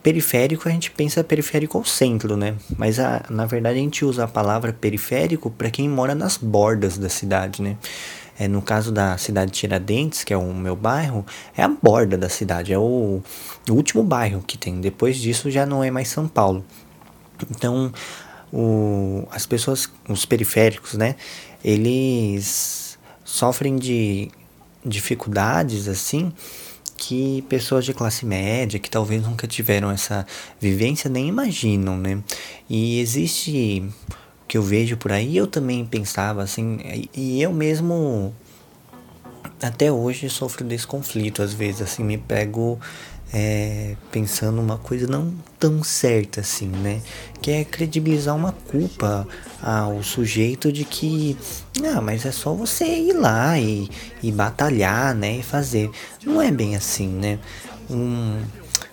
periférico a gente pensa periférico ao centro, né? Mas a, na verdade a gente usa a palavra periférico para quem mora nas bordas da cidade, né? É, no caso da cidade de Tiradentes, que é o meu bairro, é a borda da cidade, é o, o último bairro que tem. Depois disso já não é mais São Paulo. Então, o, as pessoas, os periféricos, né? Eles sofrem de dificuldades assim que pessoas de classe média que talvez nunca tiveram essa vivência nem imaginam, né? E existe o que eu vejo por aí, eu também pensava assim, e eu mesmo até hoje sofro desse conflito, às vezes assim me pego é, pensando uma coisa não tão certa assim, né? Que é credibilizar uma culpa ao sujeito de que, ah, mas é só você ir lá e, e batalhar, né? E fazer. Não é bem assim, né? Um,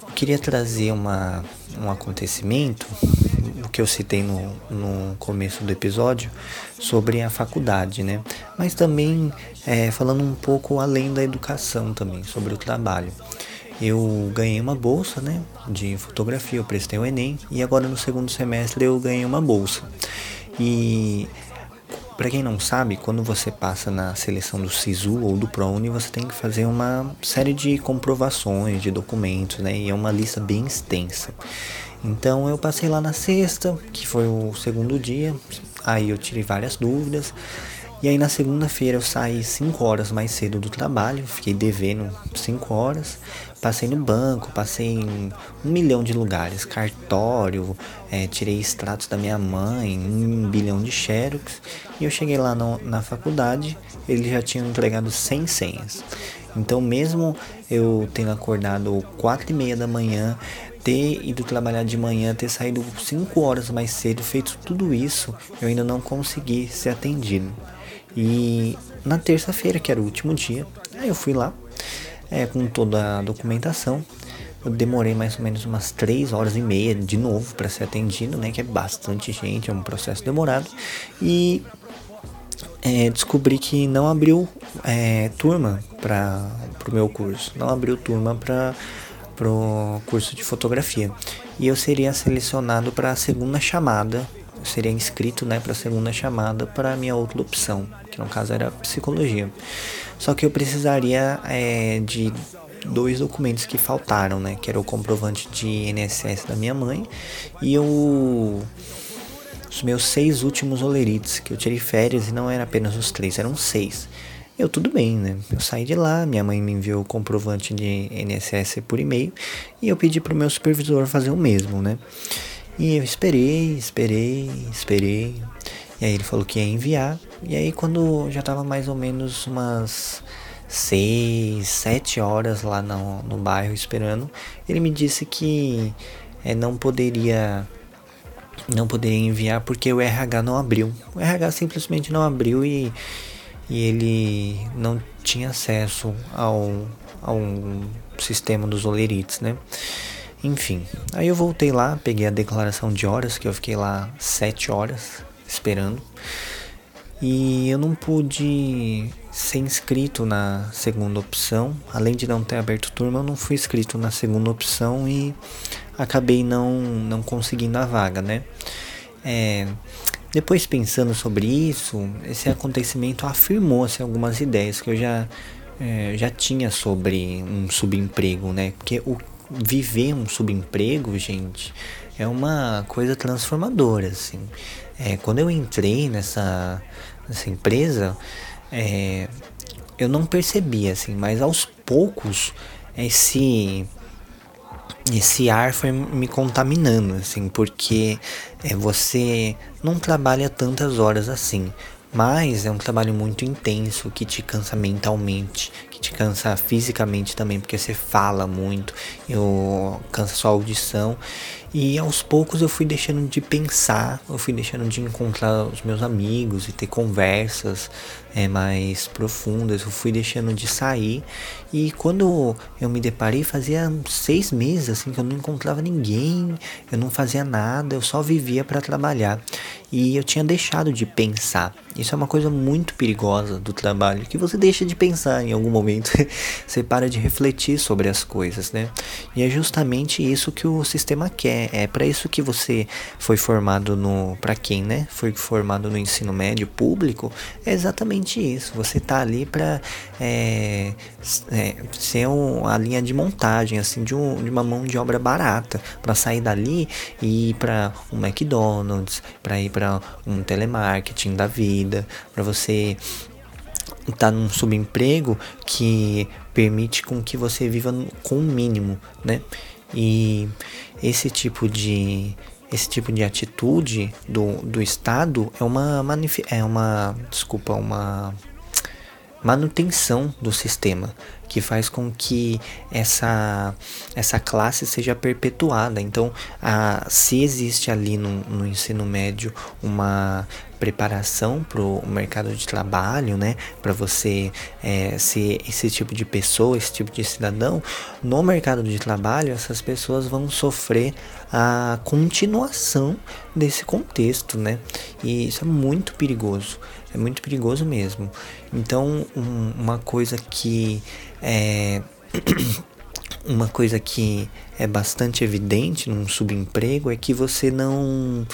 eu queria trazer uma, um acontecimento, o que eu citei no, no começo do episódio, sobre a faculdade, né? Mas também é, falando um pouco além da educação também, sobre o trabalho eu ganhei uma bolsa, né, de fotografia, eu prestei o Enem e agora no segundo semestre eu ganhei uma bolsa. E para quem não sabe, quando você passa na seleção do SISU ou do ProUni, você tem que fazer uma série de comprovações, de documentos, né, e é uma lista bem extensa. Então eu passei lá na sexta, que foi o segundo dia, aí eu tirei várias dúvidas. E aí na segunda-feira eu saí 5 horas mais cedo do trabalho, fiquei devendo 5 horas. Passei no banco, passei em um milhão de lugares, cartório, é, tirei extratos da minha mãe, um bilhão de xerox. E eu cheguei lá no, na faculdade, eles já tinham entregado 100 senhas. Então mesmo eu tendo acordado 4 e meia da manhã, ter ido trabalhar de manhã, ter saído 5 horas mais cedo, feito tudo isso, eu ainda não consegui ser atendido. E na terça-feira, que era o último dia, aí eu fui lá é, com toda a documentação. Eu demorei mais ou menos umas 3 horas e meia de novo para ser atendido, né? Que é bastante gente, é um processo demorado. E é, descobri que não abriu é, turma para o meu curso, não abriu turma para o curso de fotografia. E eu seria selecionado para a segunda chamada, eu seria inscrito né, para a segunda chamada para a minha outra opção, que no caso era psicologia. Só que eu precisaria é, de dois documentos que faltaram, né? Que era o comprovante de INSS da minha mãe e o os meus seis últimos olerites, que eu tirei férias e não eram apenas os três, eram seis. Eu tudo bem, né? Eu saí de lá, minha mãe me enviou o comprovante de INSS por e-mail e eu pedi pro meu supervisor fazer o mesmo, né? E eu esperei, esperei, esperei. E aí ele falou que ia enviar. E aí quando já tava mais ou menos umas seis, sete horas lá no, no bairro esperando, ele me disse que é, não poderia não poderia enviar porque o RH não abriu. O RH simplesmente não abriu e, e ele não tinha acesso ao, ao sistema dos olerites, né? Enfim, aí eu voltei lá, peguei a declaração de horas, que eu fiquei lá sete horas esperando. E eu não pude ser inscrito na segunda opção. Além de não ter aberto turma, eu não fui inscrito na segunda opção e acabei não, não conseguindo a vaga, né? É, depois pensando sobre isso, esse acontecimento afirmou assim, algumas ideias que eu já, é, já tinha sobre um subemprego, né? Porque o viver um subemprego, gente, é uma coisa transformadora, assim. É, quando eu entrei nessa, nessa empresa, é, eu não percebi, assim, mas aos poucos esse esse ar foi me contaminando, assim, porque é, você não trabalha tantas horas assim, mas é um trabalho muito intenso que te cansa mentalmente, que te cansa fisicamente também, porque você fala muito, eu cansa sua audição. E aos poucos eu fui deixando de pensar, eu fui deixando de encontrar os meus amigos e ter conversas é, mais profundas, eu fui deixando de sair. E quando eu me deparei, fazia seis meses assim que eu não encontrava ninguém, eu não fazia nada, eu só vivia para trabalhar. E eu tinha deixado de pensar. Isso é uma coisa muito perigosa do trabalho, que você deixa de pensar em algum momento. *laughs* você para de refletir sobre as coisas, né? E é justamente isso que o sistema quer. É para isso que você foi formado no, para quem, né? Foi formado no ensino médio público. É exatamente isso. Você tá ali para é, é, ser um, a linha de montagem, assim, de, um, de uma mão de obra barata, para sair dali e ir para um McDonald's, para ir para um telemarketing da vida, para você estar tá num subemprego que permite com que você viva com o mínimo, né? E esse tipo de esse tipo de atitude do, do Estado é uma é uma desculpa uma manutenção do sistema que faz com que essa, essa classe seja perpetuada. Então, a, se existe ali no, no ensino médio uma preparação para o mercado de trabalho, né, para você é, ser esse tipo de pessoa, esse tipo de cidadão, no mercado de trabalho essas pessoas vão sofrer a continuação desse contexto, né, e isso é muito perigoso, é muito perigoso mesmo. Então, um, uma coisa que é, *clears throat* uma coisa que é bastante evidente num subemprego é que você não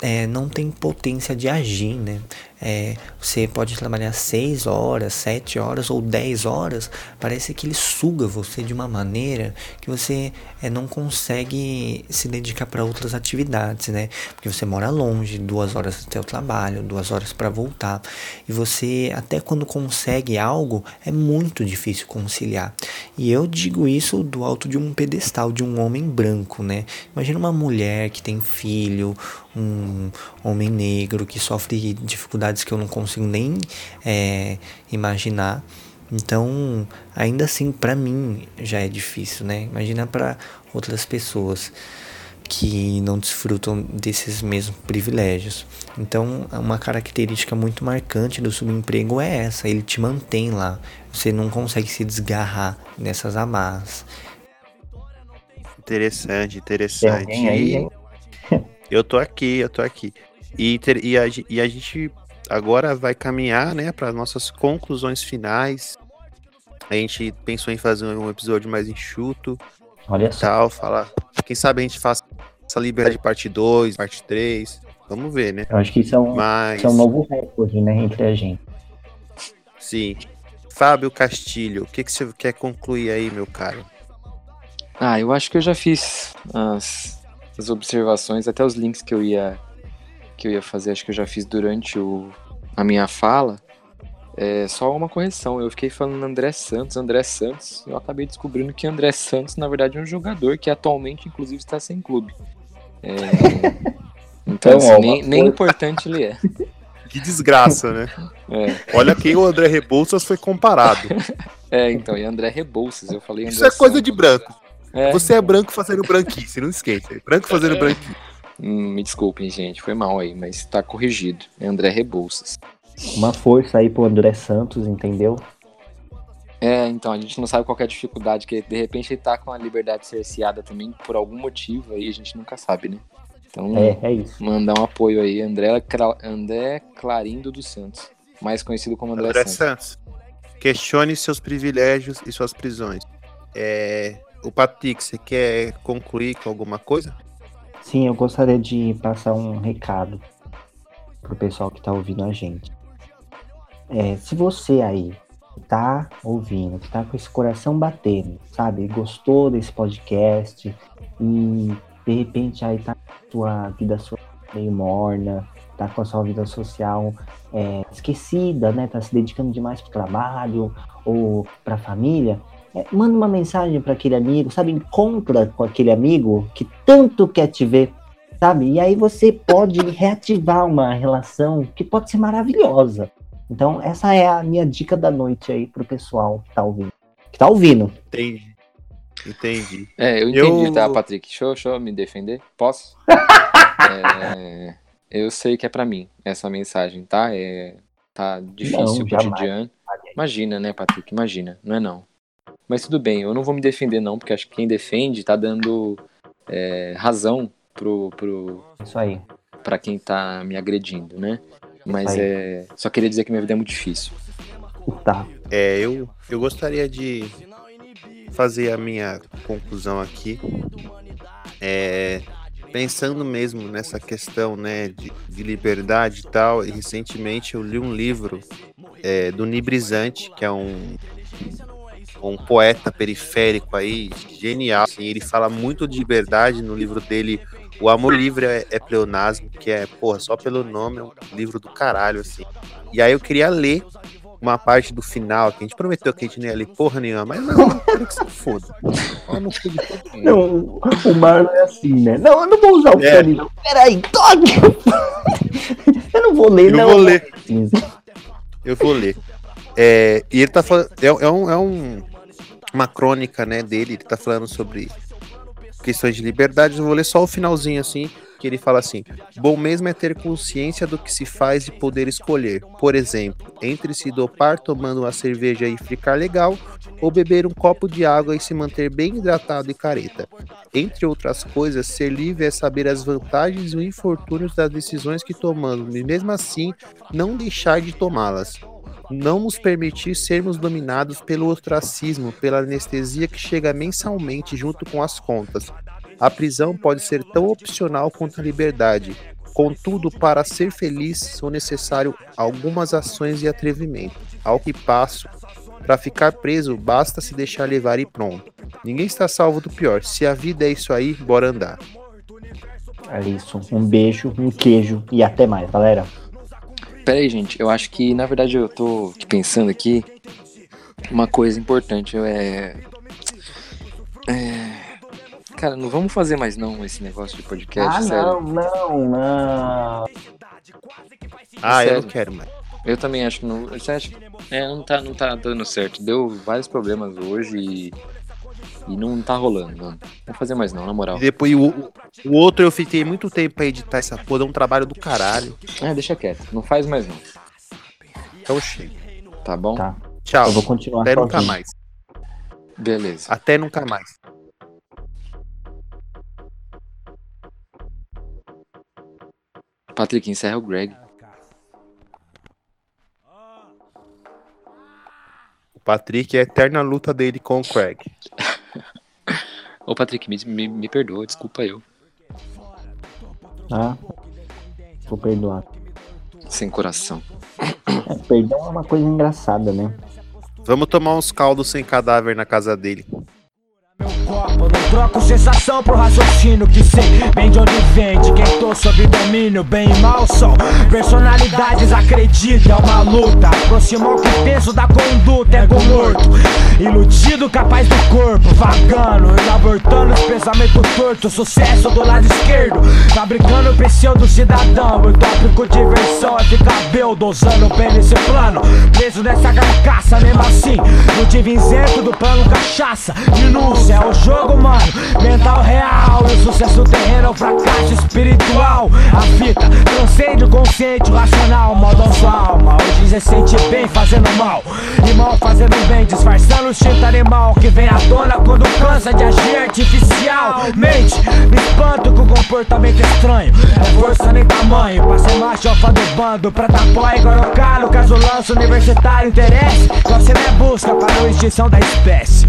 é, não tem potência de agir, né? É, você pode trabalhar 6 horas, 7 horas ou 10 horas, parece que ele suga você de uma maneira que você é, não consegue se dedicar para outras atividades, né? Porque você mora longe, duas horas até o trabalho, duas horas para voltar, e você até quando consegue algo é muito difícil conciliar. E eu digo isso do alto de um pedestal de um homem branco, né? Imagina uma mulher que tem filho, um homem negro que sofre dificuldades que eu não consigo nem é, imaginar. Então, ainda assim, para mim já é difícil, né? Imagina para outras pessoas que não desfrutam desses mesmos privilégios. Então, uma característica muito marcante do subemprego é essa: ele te mantém lá. Você não consegue se desgarrar dessas amarras. Interessante, interessante. Aí, hein? Eu tô aqui, eu tô aqui. E, ter, e, a, e a gente agora vai caminhar, né, para nossas conclusões finais. A gente pensou em fazer um episódio mais enxuto Olha só. tal, falar. Quem sabe a gente faça essa liberdade parte 2, parte 3. Vamos ver, né? Eu acho que isso é um, Mas, isso é um novo recorde, né, entre a gente. sim. Fábio Castilho, o que, que você quer concluir aí, meu caro? Ah, eu acho que eu já fiz as, as observações, até os links que eu ia que eu ia fazer, acho que eu já fiz durante o, a minha fala. É só uma correção, eu fiquei falando André Santos, André Santos, eu acabei descobrindo que André Santos, na verdade, é um jogador que atualmente, inclusive, está sem clube. É, *laughs* então, Então, assim, ó, nem, nem importante ele é. Que desgraça, né? *laughs* É, Olha quem o André Rebouças foi comparado. *laughs* é, então, e André Rebouças, eu falei André Isso é coisa Santos. de branco. É, Você é branco fazendo branquice, não esqueça. Branco fazendo branquice. hum, me desculpem, gente, foi mal aí, mas tá corrigido. É André Rebouças. Uma força aí pro André Santos, entendeu? É, então, a gente não sabe qual que é a dificuldade, que de repente ele tá com a liberdade cerceada também por algum motivo aí, a gente nunca sabe, né? Então, É, é isso. mandar um apoio aí, André, André Clarindo dos Santos, mais conhecido como André, André Santos. Santos, questione seus privilégios e suas prisões. É, o Patrick, você quer concluir com alguma coisa? Sim, eu gostaria de passar um recado pro pessoal que tá ouvindo a gente. É, se você aí tá ouvindo, que tá com esse coração batendo, sabe? Gostou desse podcast e de repente aí tá com a sua vida social meio morna, tá com a sua vida social é, esquecida, né? Tá se dedicando demais pro trabalho ou pra família, é, manda uma mensagem para aquele amigo, sabe? Encontra com aquele amigo que tanto quer te ver, sabe? E aí você pode reativar uma relação que pode ser maravilhosa. Então, essa é a minha dica da noite aí pro pessoal que tá ouvindo. Que tá ouvindo. Entendi. Entendi. É, eu entendi, Eu- tá, Patrick? Deixa, eu- deixa eu me defender? Posso? *laughs* É, eu sei que é pra mim essa mensagem, tá? É, tá difícil Não, o cotidiano. Imagina, né, Patrick? Imagina, não é não. Mas tudo bem, eu não vou me defender não, porque acho que quem defende tá dando é, razão pro, pro, Isso aí. pra quem tá me agredindo, né? Mas é. Só queria dizer que minha vida é muito difícil. Tá. É, eu, eu gostaria de fazer a minha conclusão aqui. É, pensando mesmo nessa questão né, de, de liberdade e tal, e recentemente eu li um livro é, do Nibrizante, que é um, um poeta periférico aí, genial. assim, ele fala muito de liberdade no livro dele. O Amor Livre é, é Pleonasmo, que é, porra, só pelo nome é um livro do caralho, assim. E aí eu queria ler uma parte do final, que a gente prometeu que a gente não ia ler porra nenhuma, mas não, quero que se foda. Eu não. Não, o Marlon é assim, né? Não, eu não vou usar o É. fone, não. Peraí, toque! eu não vou ler, Eu não. vou ler. Eu vou ler. É, e ele tá falando. É, é um, é um- uma crônica né, dele, ele tá falando sobre questões de liberdade. Eu vou ler só o finalzinho assim, que ele fala assim: Bom mesmo é ter consciência do que se faz e poder escolher. Por exemplo, entre se dopar tomando uma cerveja e ficar legal, ou beber um copo de água e se manter bem hidratado e careta. Entre outras coisas, ser livre é saber as vantagens e os infortúnios das decisões que tomamos, e mesmo assim não deixar de tomá-las. Não nos permitir sermos dominados pelo ostracismo, pela anestesia que chega mensalmente junto com as contas. A prisão pode ser tão opcional quanto a liberdade. Contudo, para ser feliz são necessários algumas ações e atrevimento. Ao que passo, para ficar preso, basta se deixar levar e pronto. Ninguém está salvo do pior. Se a vida é isso aí, bora andar. É isso. Um beijo, um queijo e até mais, galera. Pera aí, gente, eu acho que na verdade eu tô pensando aqui uma coisa importante. eu É. é... Cara, não vamos fazer mais não esse negócio de podcast, ah, sério. não, não, não. Ah, eu Sério. não quero mais. Eu também acho que não. Você acha? É, não tá, não tá dando certo. Deu vários problemas hoje e. E não tá rolando, mano. Não vou fazer mais não, na moral. E depois o, o outro eu fiquei muito tempo pra editar essa porra, dá um trabalho do caralho. É, deixa quieto. Não faz mais não. Então chega. Tá bom? Tá. Tchau. Eu vou continuar Até nunca mais. Beleza. Até nunca mais. Patrick, encerra o Greg. O Patrick é a eterna luta dele com o Craig. *laughs* Ô Patrick, me, me, me perdoa, desculpa eu. Ah, vou perdoar. Sem coração. É, perdão é uma coisa engraçada, né? Vamos tomar uns caldos sem cadáver na casa dele troco sensação pro raciocínio Que sei bem de onde vem De quem tô sob domínio Bem e mal são. Personalidades Acredita, é uma luta. Aproximou que o peso da conduta Ego morto Iludido, capaz do corpo Vagando, elabortando os pensamentos tortos Sucesso do lado esquerdo. Fabricando o pseudo cidadão O tópico diversão é ficar beldo Usando bem nesse plano. Preso nessa carcaça Mesmo assim, não tive isento do plano cachaça. Denúncia é o jogo, mano Mental real. E o sucesso terreno é o fracasso espiritual. A fita transcende o consciente, o racional. Modo a sua alma Hoje você sente bem fazendo mal. E mal fazendo bem Disfarçando instinto animal Que vem à tona quando cansa de agir artificialmente Me espanto com comportamento estranho. É força nem tamanho Pra ser macho alfa do bando. Pra tapar igual no calo Caso lance universitário interesse. Você me busca para a extinção da espécie